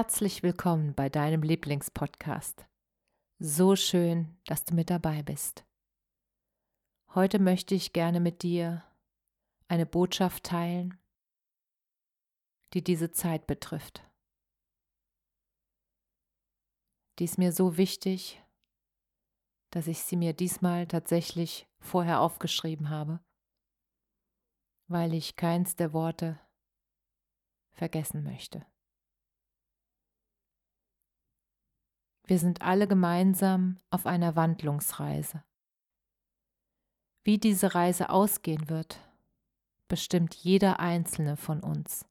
Herzlich willkommen bei deinem Lieblingspodcast. So schön, dass du mit dabei bist. Heute möchte ich gerne mit dir eine Botschaft teilen, die diese Zeit betrifft. Die ist mir so wichtig, dass ich sie mir diesmal tatsächlich vorher aufgeschrieben habe, weil ich keins der Worte vergessen möchte. Wir sind alle gemeinsam auf einer Wandlungsreise. Wie diese Reise ausgehen wird, bestimmt jeder einzelne von uns.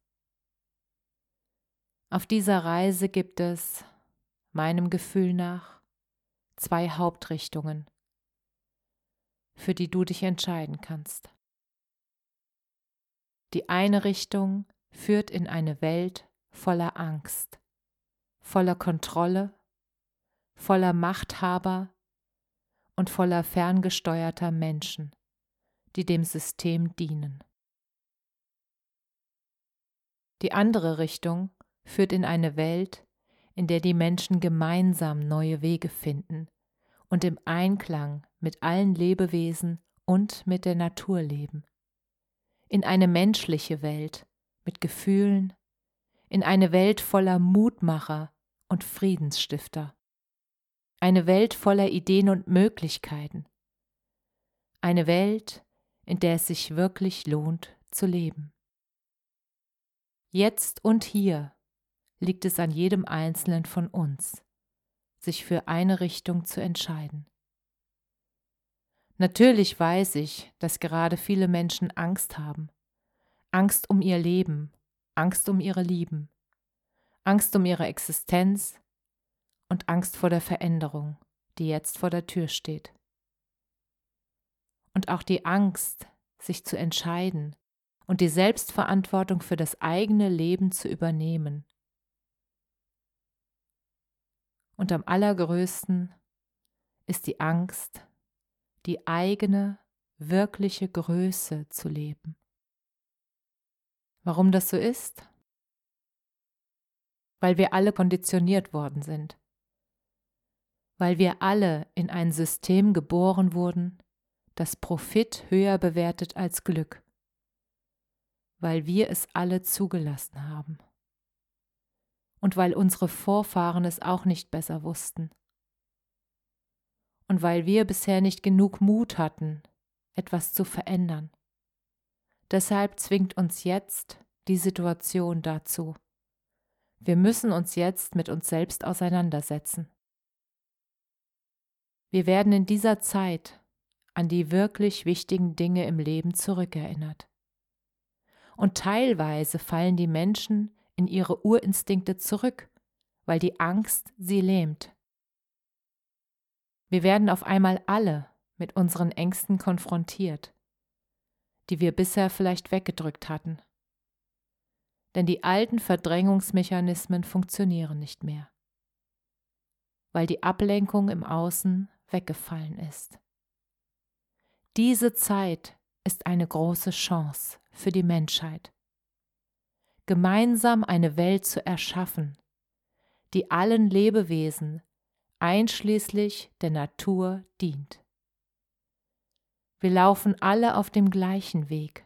Auf dieser Reise gibt es, meinem Gefühl nach, zwei Hauptrichtungen, für die du dich entscheiden kannst. Die eine Richtung führt in eine Welt voller Angst, voller Kontrolle voller Machthaber und voller ferngesteuerter Menschen, die dem System dienen. Die andere Richtung führt in eine Welt, in der die Menschen gemeinsam neue Wege finden und im Einklang mit allen Lebewesen und mit der Natur leben. In eine menschliche Welt mit Gefühlen, in eine Welt voller Mutmacher und Friedensstifter. Eine Welt voller Ideen und Möglichkeiten. Eine Welt, in der es sich wirklich lohnt zu leben. Jetzt und hier liegt es an jedem Einzelnen von uns, sich für eine Richtung zu entscheiden. Natürlich weiß ich, dass gerade viele Menschen Angst haben. Angst um ihr Leben, Angst um ihre Lieben, Angst um ihre Existenz, und Angst vor der Veränderung, die jetzt vor der Tür steht. Und auch die Angst, sich zu entscheiden und die Selbstverantwortung für das eigene Leben zu übernehmen. Und am allergrößten ist die Angst, die eigene, wirkliche Größe zu leben. Warum das so ist? Weil wir alle konditioniert worden sind weil wir alle in ein System geboren wurden, das Profit höher bewertet als Glück, weil wir es alle zugelassen haben und weil unsere Vorfahren es auch nicht besser wussten und weil wir bisher nicht genug Mut hatten, etwas zu verändern. Deshalb zwingt uns jetzt die Situation dazu. Wir müssen uns jetzt mit uns selbst auseinandersetzen. Wir werden in dieser Zeit an die wirklich wichtigen Dinge im Leben zurückerinnert. Und teilweise fallen die Menschen in ihre Urinstinkte zurück, weil die Angst sie lähmt. Wir werden auf einmal alle mit unseren Ängsten konfrontiert, die wir bisher vielleicht weggedrückt hatten. Denn die alten Verdrängungsmechanismen funktionieren nicht mehr, weil die Ablenkung im Außen weggefallen ist. Diese Zeit ist eine große Chance für die Menschheit, gemeinsam eine Welt zu erschaffen, die allen Lebewesen einschließlich der Natur dient. Wir laufen alle auf dem gleichen Weg.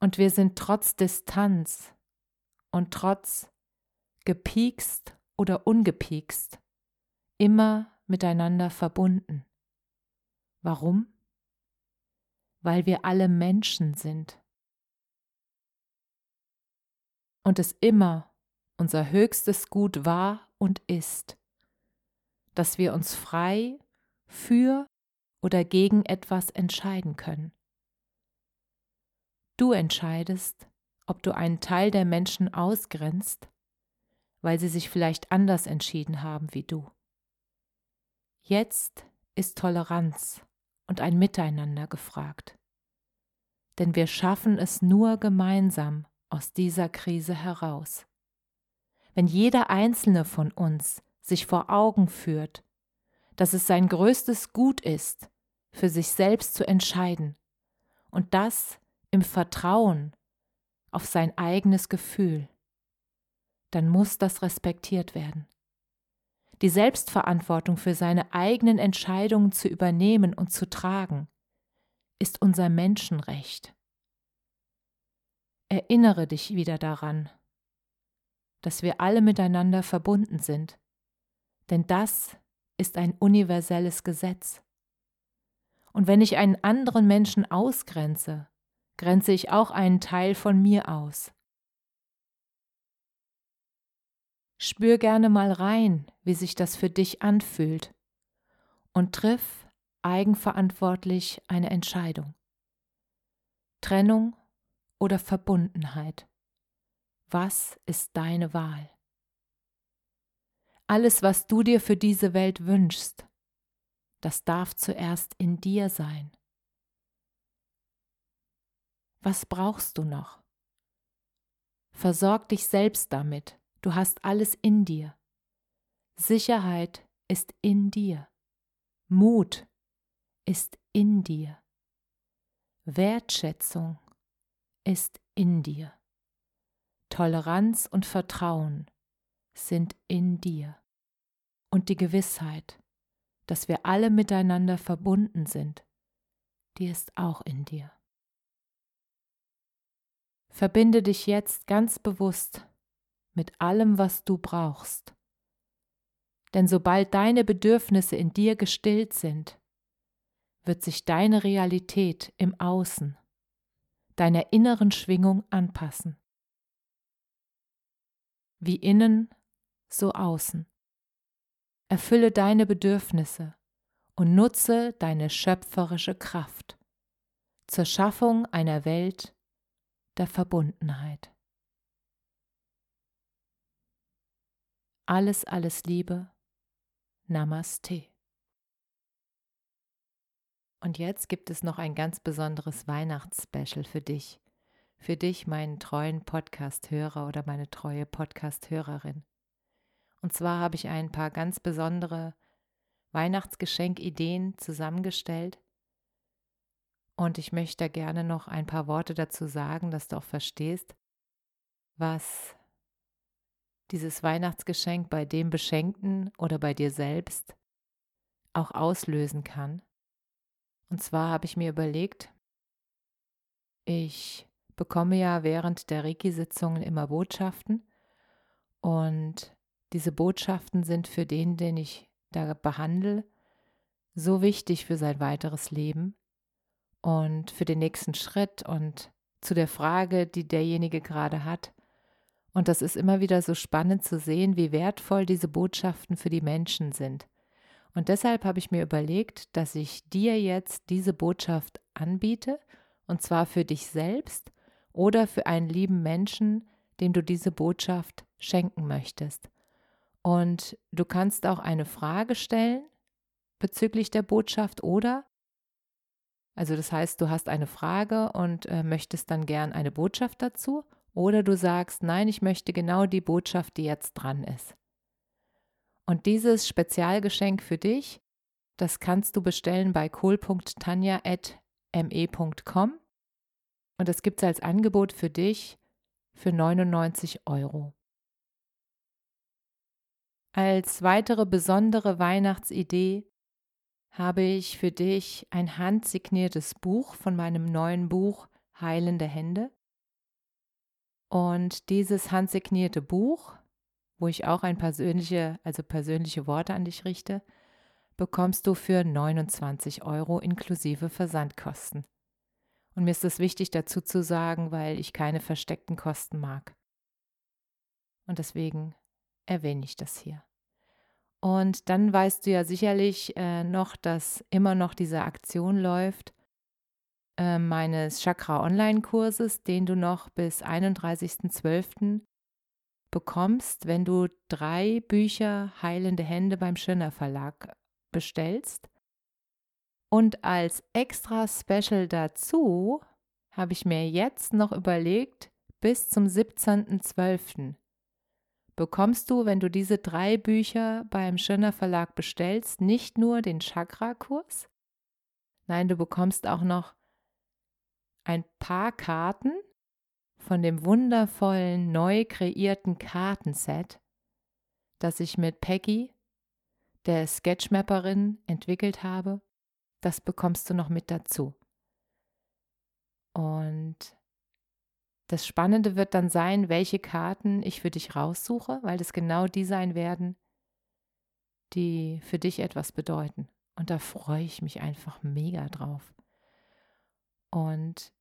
Und wir sind trotz Distanz und trotz gepiekst oder ungepiekst immer miteinander verbunden. Warum? Weil wir alle Menschen sind und es immer unser höchstes Gut war und ist, dass wir uns frei für oder gegen etwas entscheiden können. Du entscheidest, ob du einen Teil der Menschen ausgrenzt, weil sie sich vielleicht anders entschieden haben wie du. Jetzt ist Toleranz und ein Miteinander gefragt. Denn wir schaffen es nur gemeinsam aus dieser Krise heraus. Wenn jeder einzelne von uns sich vor Augen führt, dass es sein größtes Gut ist, für sich selbst zu entscheiden und das im Vertrauen auf sein eigenes Gefühl, dann muss das respektiert werden. Die Selbstverantwortung für seine eigenen Entscheidungen zu übernehmen und zu tragen, ist unser Menschenrecht. Erinnere dich wieder daran, dass wir alle miteinander verbunden sind, denn das ist ein universelles Gesetz. Und wenn ich einen anderen Menschen ausgrenze, grenze ich auch einen Teil von mir aus. Spür gerne mal rein, wie sich das für dich anfühlt und triff eigenverantwortlich eine Entscheidung. Trennung oder Verbundenheit. Was ist deine Wahl? Alles, was du dir für diese Welt wünschst, das darf zuerst in dir sein. Was brauchst du noch? Versorg dich selbst damit. Du hast alles in dir. Sicherheit ist in dir. Mut ist in dir. Wertschätzung ist in dir. Toleranz und Vertrauen sind in dir. Und die Gewissheit, dass wir alle miteinander verbunden sind, die ist auch in dir. Verbinde dich jetzt ganz bewusst mit allem, was du brauchst. Denn sobald deine Bedürfnisse in dir gestillt sind, wird sich deine Realität im Außen, deiner inneren Schwingung anpassen. Wie innen, so außen. Erfülle deine Bedürfnisse und nutze deine schöpferische Kraft zur Schaffung einer Welt der Verbundenheit. Alles, alles Liebe. Namaste. Und jetzt gibt es noch ein ganz besonderes Weihnachtsspecial für dich. Für dich, meinen treuen Podcast-Hörer oder meine treue Podcast-Hörerin. Und zwar habe ich ein paar ganz besondere Weihnachtsgeschenkideen zusammengestellt. Und ich möchte gerne noch ein paar Worte dazu sagen, dass du auch verstehst, was dieses Weihnachtsgeschenk bei dem Beschenkten oder bei dir selbst auch auslösen kann. Und zwar habe ich mir überlegt, ich bekomme ja während der Reiki-Sitzungen immer Botschaften und diese Botschaften sind für den, den ich da behandle, so wichtig für sein weiteres Leben und für den nächsten Schritt und zu der Frage, die derjenige gerade hat, und das ist immer wieder so spannend zu sehen, wie wertvoll diese Botschaften für die Menschen sind. Und deshalb habe ich mir überlegt, dass ich dir jetzt diese Botschaft anbiete, und zwar für dich selbst oder für einen lieben Menschen, dem du diese Botschaft schenken möchtest. Und du kannst auch eine Frage stellen bezüglich der Botschaft oder, also das heißt, du hast eine Frage und äh, möchtest dann gern eine Botschaft dazu oder du sagst, nein, ich möchte genau die Botschaft, die jetzt dran ist. Und dieses Spezialgeschenk für dich, das kannst du bestellen bei kohl.tanja.me.com und das gibt es als Angebot für dich für 99 Euro. Als weitere besondere Weihnachtsidee habe ich für dich ein handsigniertes Buch von meinem neuen Buch Heilende Hände. Und dieses handsignierte Buch, wo ich auch ein persönliche, also persönliche Worte an dich richte, bekommst du für 29 Euro inklusive Versandkosten. Und mir ist es wichtig dazu zu sagen, weil ich keine versteckten Kosten mag. Und deswegen erwähne ich das hier. Und dann weißt du ja sicherlich äh, noch, dass immer noch diese Aktion läuft äh, meines Chakra Online-Kurses, den du noch bis 31.12. bekommst, wenn du drei Bücher Heilende Hände beim Schöner Verlag bestellst. Und als extra Special dazu habe ich mir jetzt noch überlegt, bis zum 17.12 bekommst du, wenn du diese drei Bücher beim Schöner Verlag bestellst, nicht nur den Chakra-Kurs, nein, du bekommst auch noch ein paar Karten von dem wundervollen, neu kreierten Kartenset, das ich mit Peggy, der Sketchmapperin, entwickelt habe. Das bekommst du noch mit dazu. Und das Spannende wird dann sein, welche Karten ich für dich raussuche, weil es genau die sein werden, die für dich etwas bedeuten. Und da freue ich mich einfach mega drauf. Und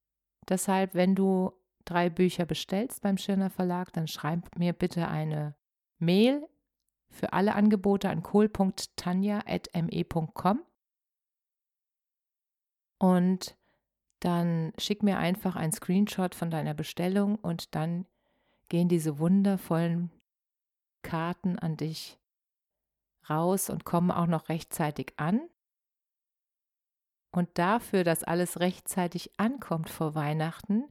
deshalb, wenn du drei Bücher bestellst beim Schirner Verlag, dann schreib mir bitte eine Mail für alle Angebote an kohl.tanja.me.com und dann schick mir einfach einen Screenshot von deiner Bestellung und dann gehen diese wundervollen Karten an dich raus und kommen auch noch rechtzeitig an. Und dafür, dass alles rechtzeitig ankommt vor Weihnachten,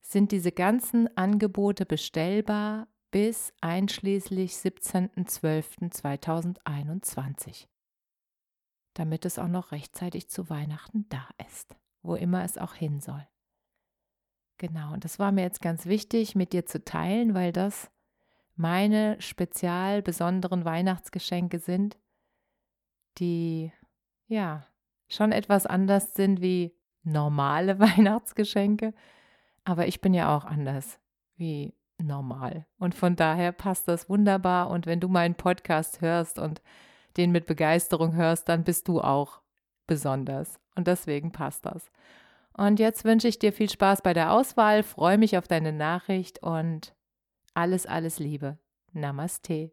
sind diese ganzen Angebote bestellbar bis einschließlich 17.12.2021, damit es auch noch rechtzeitig zu Weihnachten da ist wo immer es auch hin soll. Genau, und das war mir jetzt ganz wichtig mit dir zu teilen, weil das meine spezial besonderen Weihnachtsgeschenke sind, die ja schon etwas anders sind wie normale Weihnachtsgeschenke, aber ich bin ja auch anders wie normal. Und von daher passt das wunderbar. Und wenn du meinen Podcast hörst und den mit Begeisterung hörst, dann bist du auch besonders. Und deswegen passt das. Und jetzt wünsche ich dir viel Spaß bei der Auswahl, freue mich auf deine Nachricht und alles, alles Liebe. Namaste.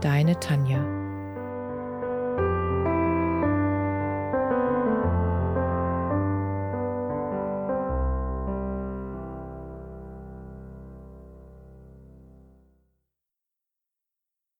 deine Tanja.